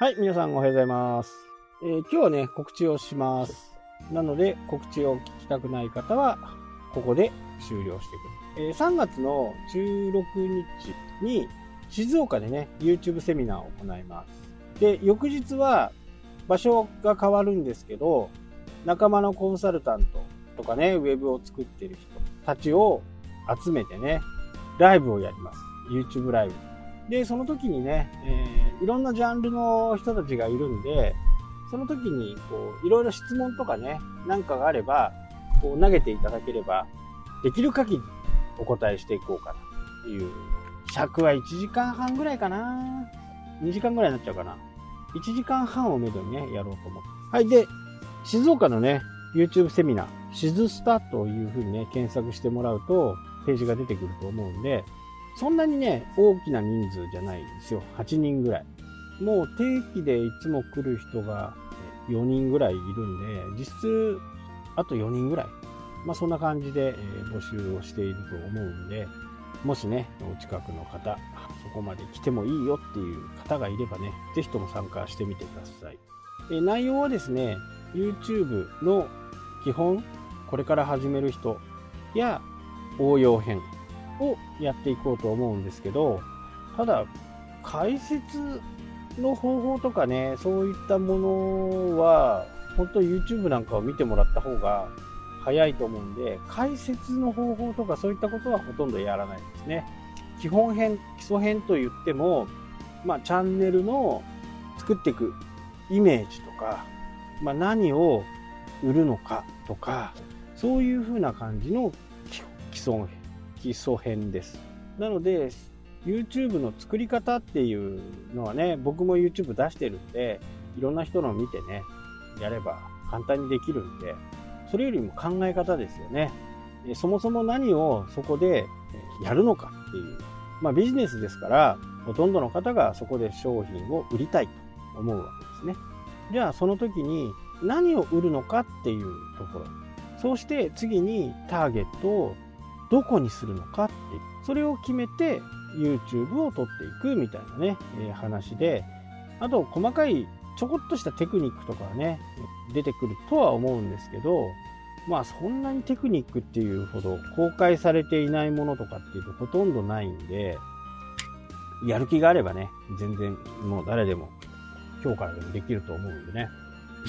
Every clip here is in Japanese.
はい、皆さんおはようございます。えー今日はね、告知をします。なので、告知を聞きたくない方は、ここで終了してくる。えー3月の16日に、静岡でね、YouTube セミナーを行います。で、翌日は、場所が変わるんですけど、仲間のコンサルタントとかね、ウェブを作ってる人たちを集めてね、ライブをやります。YouTube ライブ。で、その時にね、えーいろんなジャンルの人たちがいるんで、その時に、こう、いろいろ質問とかね、なんかがあれば、こう投げていただければ、できる限りお答えしていこうかなという。尺は1時間半ぐらいかな ?2 時間ぐらいになっちゃうかな ?1 時間半をめどにね、やろうと思って。はい。で、静岡のね、YouTube セミナー、シズスタというふうにね、検索してもらうと、ページが出てくると思うんで、そんなにね、大きな人数じゃないんですよ。8人ぐらい。もう定期でいつも来る人が4人ぐらいいるんで、実質あと4人ぐらい。まあそんな感じでえ募集をしていると思うんで、もしね、お近くの方、そこまで来てもいいよっていう方がいればね、ぜひとも参加してみてください。え内容はですね、YouTube の基本、これから始める人や応用編をやっていこうと思うんですけど、ただ、解説の方法とかね、そういったものは、本当 YouTube なんかを見てもらった方が早いと思うんで、解説の方法とかそういったことはほとんどやらないですね。基本編、基礎編と言っても、まあ、チャンネルの作っていくイメージとか、まあ、何を売るのかとか、そういう風な感じの基基礎基礎編です。なので、YouTube の作り方っていうのはね、僕も YouTube 出してるんで、いろんな人の見てね、やれば簡単にできるんで、それよりも考え方ですよね。そもそも何をそこでやるのかっていう。まあビジネスですから、ほとんどの方がそこで商品を売りたいと思うわけですね。じゃあその時に何を売るのかっていうところ。そうして次にターゲットをどこにするのかって。それを決めて YouTube を撮っていくみたいなね、えー話で、あと細かいちょこっとしたテクニックとかはね、出てくるとは思うんですけど、まあそんなにテクニックっていうほど公開されていないものとかっていうとほとんどないんで、やる気があればね、全然もう誰でも今日からでもできると思うんでね、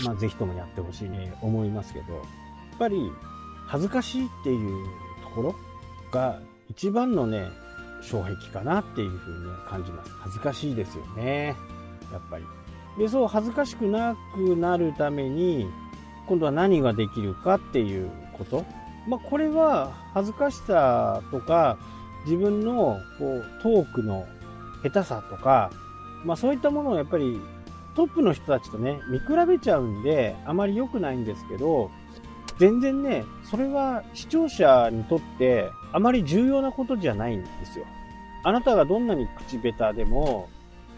まあぜひともやってほしいね、思いますけど、やっぱり恥ずかしいっていうところが一番のね、障壁かなっていうふうに感じます。恥ずかしいですよね。やっぱり。で、そう恥ずかしくなくなるために、今度は何ができるかっていうこと。まあ、これは恥ずかしさとか、自分のこうトークの下手さとか、まあそういったものをやっぱりトップの人たちとね、見比べちゃうんで、あまり良くないんですけど、全然ね、それは視聴者にとってあまり重要なことじゃないんですよ。あなたがどんなに口下手でも、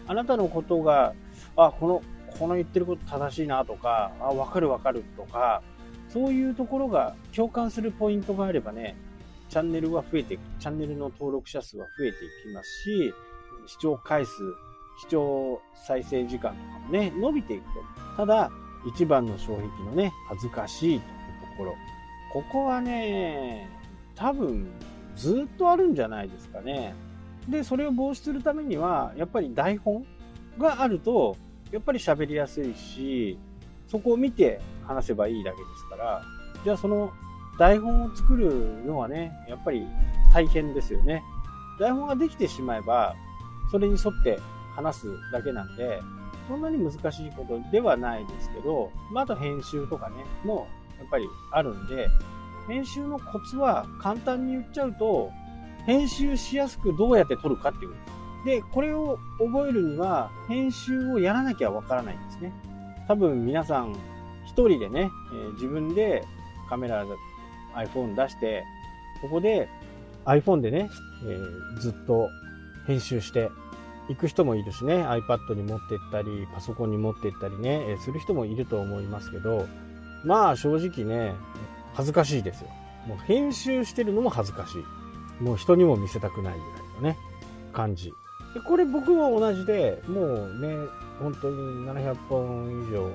あなたのことが、あ、この、この言ってること正しいなとか、あ、わかるわかるとか、そういうところが共感するポイントがあればね、チャンネルは増えていく。チャンネルの登録者数は増えていきますし、視聴回数、視聴再生時間とかもね、伸びていくと。ただ、一番の障壁のね、恥ずかしいところ。ここはね、多分、ずっとあるんじゃないですかね。で、それを防止するためには、やっぱり台本があると、やっぱり喋りやすいし、そこを見て話せばいいだけですから、じゃあその台本を作るのはね、やっぱり大変ですよね。台本ができてしまえば、それに沿って話すだけなんで、そんなに難しいことではないですけど、まあ、あと編集とかね、もうやっぱりあるんで、編集のコツは簡単に言っちゃうと、編集しやすくどうやって撮るかっていうことで。これを覚えるには、編集をやらなきゃわからないんですね。多分皆さん、一人でね、えー自分でカメラ、iPhone 出して、ここで iPhone でね、えーずっと編集して、行く人もいるしね、iPad に持ってったり、パソコンに持ってったりね、えーする人もいると思いますけど、まあ正直ね、恥ずかしいですよ。もう編集してるのも恥ずかしい。もう人にも見せたくないぐらいのね、感じ。でこれ僕も同じで、もうね、本当に700本以上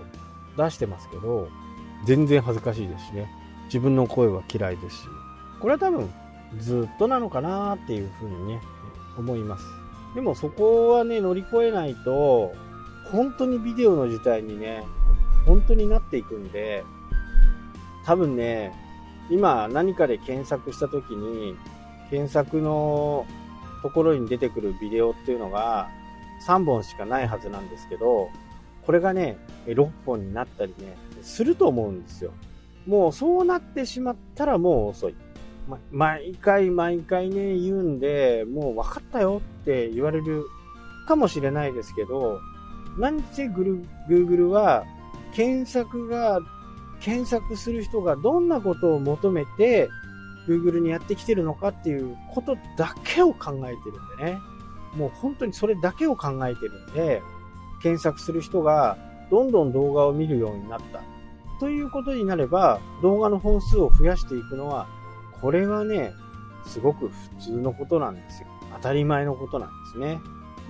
出してますけど、全然恥ずかしいですしね。自分の声は嫌いですし。これは多分、ずっとなのかなっていうふうにね、思います。でもそこはね、乗り越えないと、本当にビデオの時代にね、本当になっていくんで、多分ね、今何かで検索した時に、検索のところに出てくるビデオっていうのが3本しかないはずなんですけど、これがね、6本になったりね、すると思うんですよ。もうそうなってしまったらもう遅い。ま、毎回毎回ね、言うんで、もう分かったよって言われるかもしれないですけど、何せ Google は検索が、検索する人がどんなことを求めて Google にやってきてるのかっていうことだけを考えてるんでね。もう本当にそれだけを考えてるんで、検索する人がどんどん動画を見るようになった。ということになれば、動画の本数を増やしていくのは、これはね、すごく普通のことなんですよ。当たり前のことなんですね。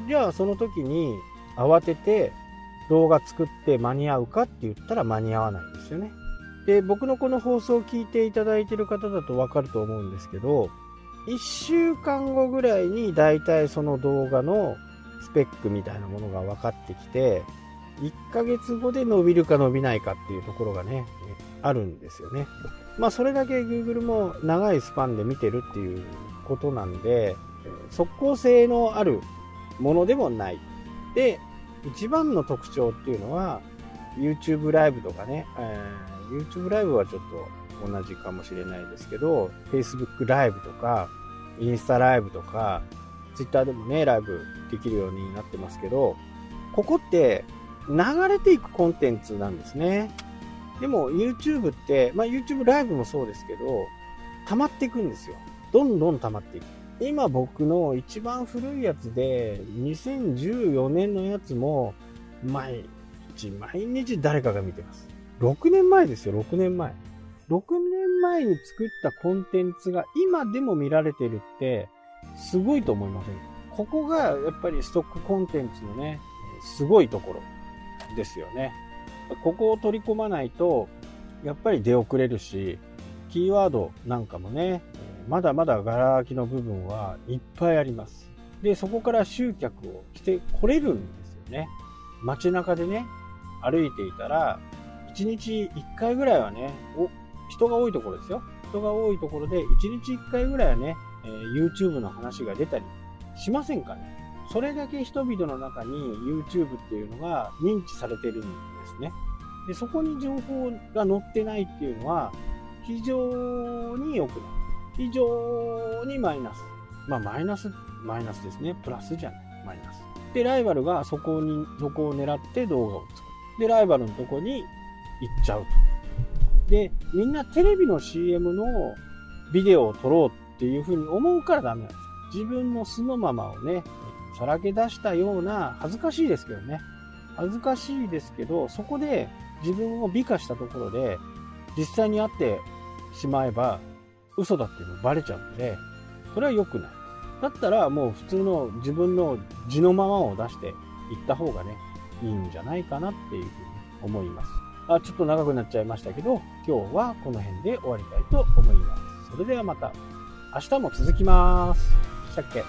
じゃあその時に慌てて動画作って間に合うかって言ったら間に合わないんですよね。で、僕のこの放送を聞いていただいている方だとわかると思うんですけど、1週間後ぐらいに大体その動画のスペックみたいなものが分かってきて、1ヶ月後で伸びるか伸びないかっていうところがね、あるんですよね。まあそれだけ Google も長いスパンで見てるっていうことなんで、即効性のあるものでもない。で、一番の特徴っていうのは、YouTube ライブとかね、えー YouTube ライブはちょっと同じかもしれないですけど、Facebook ライブとか、インスタライブとか、Twitter でもね、ライブできるようになってますけど、ここって流れていくコンテンツなんですね。でも YouTube って、まあ YouTube ライブもそうですけど、溜まっていくんですよ。どんどん溜まっていく。今僕の一番古いやつで、2014年のやつも、毎日、毎日誰かが見てます。6年前ですよ、6年前。6年前に作ったコンテンツが今でも見られてるって、すごいと思いませんここがやっぱりストックコンテンツのね、すごいところですよね。ここを取り込まないと、やっぱり出遅れるし、キーワードなんかもね、まだまだガラ空きの部分はいっぱいあります。で、そこから集客をしてこれるんですよね。街中でね、歩いていたら、1日1回ぐらいはね、お、人が多いところですよ。人が多いところで、1日1回ぐらいはね、えー、YouTube の話が出たりしませんかね。それだけ人々の中に YouTube っていうのが認知されてるんですね。で、そこに情報が載ってないっていうのは、非常に良くない。非常にマイナス。まあ、マイナス、マイナスですね。プラスじゃない。マイナス。で、ライバルがそこに、そこを狙って動画を作る。で、ライバルのとこに行っちゃうと。で、みんなテレビの CM のビデオを撮ろうっていうふうに思うからダメなんです。自分の素のままをね、さらけ出したような、恥ずかしいですけどね。恥ずかしいですけど、そこで自分を美化したところで、実際に会ってしまえば、嘘だっていうのバレちゃうんで、それは良くない。だったらもう普通の自分の地のままを出していった方がね、いいんじゃないかなっていうふうに思います。あちょっと長くなっちゃいましたけど、今日はこの辺で終わりたいと思います。それではまた。明日も続きます。したっけ？